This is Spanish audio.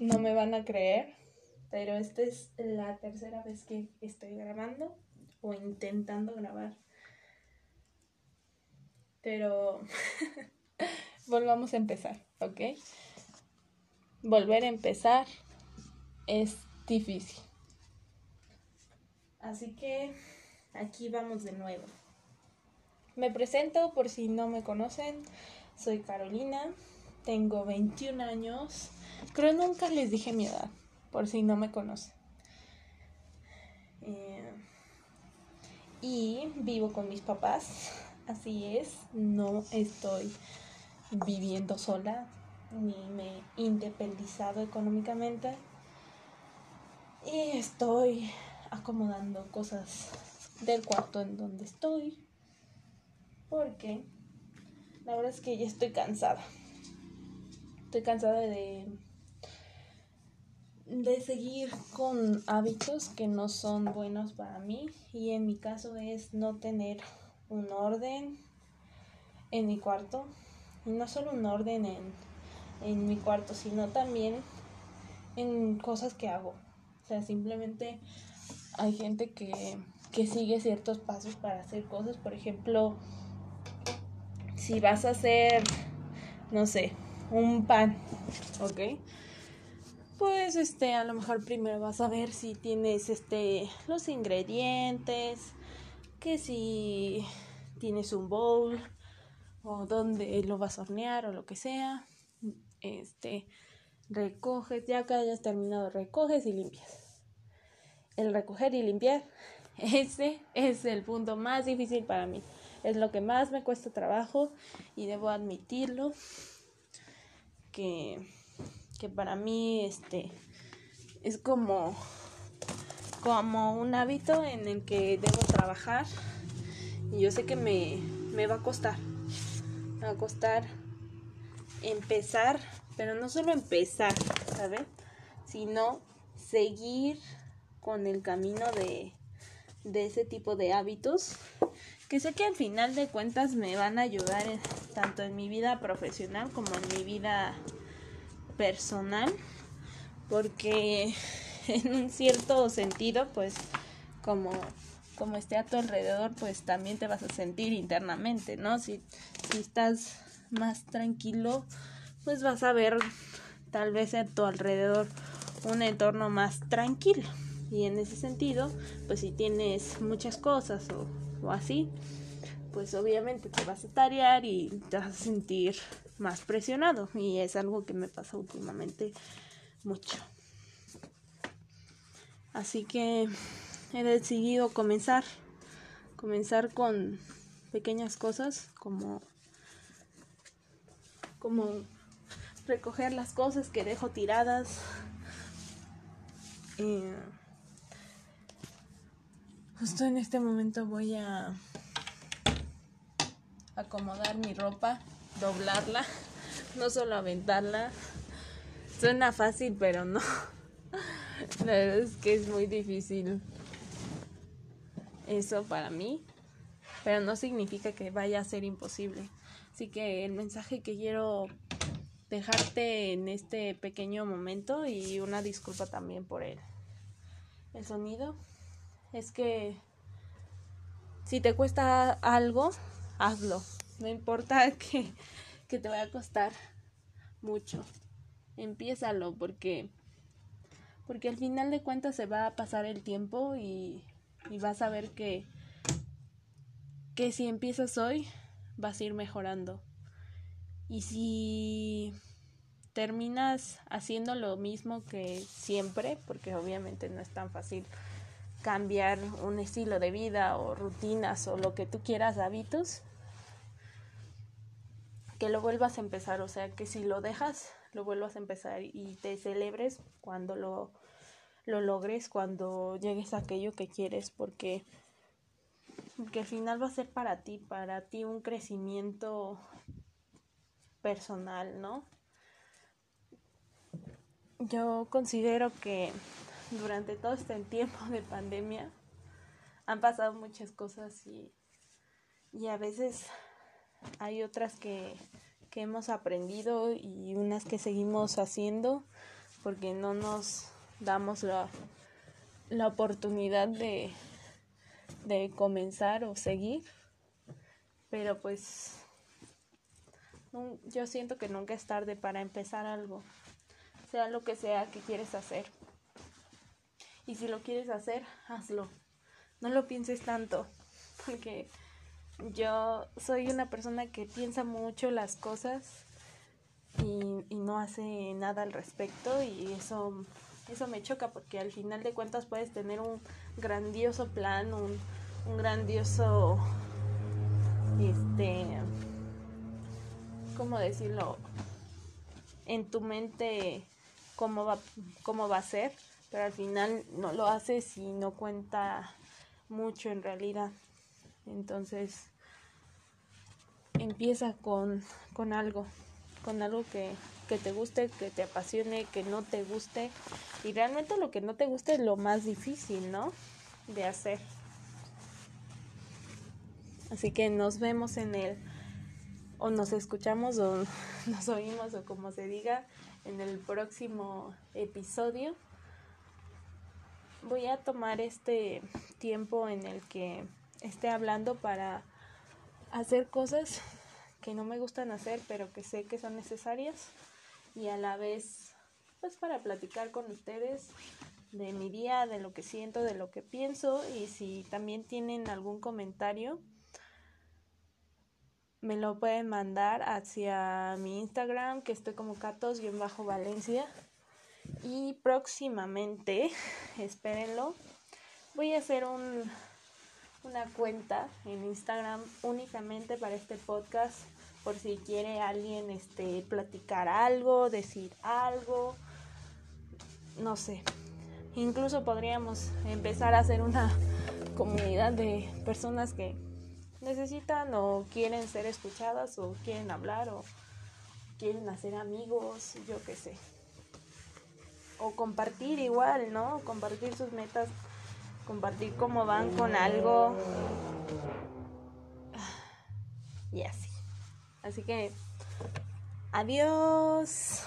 no me van a creer, pero esta es la tercera vez que estoy grabando o intentando grabar. Pero volvamos a empezar, ¿ok? Volver a empezar es difícil. Así que aquí vamos de nuevo. Me presento por si no me conocen. Soy Carolina, tengo 21 años. Creo nunca les dije mi edad, por si no me conocen. Eh, y vivo con mis papás, así es, no estoy viviendo sola, ni me he independizado económicamente. Y estoy acomodando cosas del cuarto en donde estoy. Porque la verdad es que ya estoy cansada. Estoy cansada de de seguir con hábitos que no son buenos para mí y en mi caso es no tener un orden en mi cuarto y no solo un orden en, en mi cuarto sino también en cosas que hago. O sea simplemente hay gente que, que sigue ciertos pasos para hacer cosas. Por ejemplo si vas a hacer no sé un pan ok pues este a lo mejor primero vas a ver si tienes este los ingredientes que si tienes un bowl o donde lo vas a hornear o lo que sea. Este recoges ya que hayas terminado recoges y limpias. El recoger y limpiar ese es el punto más difícil para mí. Es lo que más me cuesta trabajo y debo admitirlo que que para mí este es como como un hábito en el que debo trabajar y yo sé que me, me va a costar me va a costar empezar pero no solo empezar ¿sabes? sino seguir con el camino de, de ese tipo de hábitos que sé que al final de cuentas me van a ayudar tanto en mi vida profesional como en mi vida personal porque en un cierto sentido pues como como esté a tu alrededor pues también te vas a sentir internamente no si, si estás más tranquilo pues vas a ver tal vez a tu alrededor un entorno más tranquilo. Y en ese sentido pues si tienes muchas cosas o, o así pues obviamente te vas a tarear y te vas a sentir más presionado y es algo que me pasa últimamente mucho. Así que he decidido comenzar, comenzar con pequeñas cosas como como recoger las cosas que dejo tiradas. Eh, justo en este momento voy a acomodar mi ropa doblarla, no solo aventarla. Suena fácil, pero no. La verdad es que es muy difícil eso para mí, pero no significa que vaya a ser imposible. Así que el mensaje que quiero dejarte en este pequeño momento y una disculpa también por el, el sonido es que si te cuesta algo, hazlo. No importa que, te vaya a costar mucho. Empiézalo porque porque al final de cuentas se va a pasar el tiempo y, y vas a ver que que si empiezas hoy vas a ir mejorando. Y si terminas haciendo lo mismo que siempre, porque obviamente no es tan fácil cambiar un estilo de vida o rutinas o lo que tú quieras, hábitos, que lo vuelvas a empezar, o sea, que si lo dejas, lo vuelvas a empezar y te celebres cuando lo, lo logres, cuando llegues a aquello que quieres, porque, porque al final va a ser para ti, para ti un crecimiento personal, ¿no? Yo considero que durante todo este tiempo de pandemia han pasado muchas cosas y, y a veces hay otras que, que hemos aprendido y unas que seguimos haciendo porque no nos damos la, la oportunidad de, de comenzar o seguir. Pero pues yo siento que nunca es tarde para empezar algo, sea lo que sea que quieres hacer. Y si lo quieres hacer, hazlo. No lo pienses tanto, porque yo soy una persona que piensa mucho las cosas y, y no hace nada al respecto y eso, eso me choca porque al final de cuentas puedes tener un grandioso plan, un, un grandioso este cómo decirlo en tu mente cómo va cómo va a ser pero al final no lo haces y no cuenta mucho en realidad entonces empieza con, con algo con algo que, que te guste, que te apasione, que no te guste. Y realmente lo que no te guste es lo más difícil, ¿no? De hacer. Así que nos vemos en el, o nos escuchamos o nos oímos o como se diga, en el próximo episodio. Voy a tomar este tiempo en el que esté hablando para hacer cosas que no me gustan hacer, pero que sé que son necesarias y a la vez pues para platicar con ustedes de mi día, de lo que siento, de lo que pienso y si también tienen algún comentario me lo pueden mandar hacia mi Instagram, que estoy como catos-valencia. Y próximamente, espérenlo, voy a hacer un, una cuenta en Instagram únicamente para este podcast, por si quiere alguien este, platicar algo, decir algo, no sé. Incluso podríamos empezar a hacer una comunidad de personas que necesitan o quieren ser escuchadas o quieren hablar o quieren hacer amigos, yo qué sé. O compartir igual, ¿no? Compartir sus metas, compartir cómo van con algo. Y así. Así que, adiós.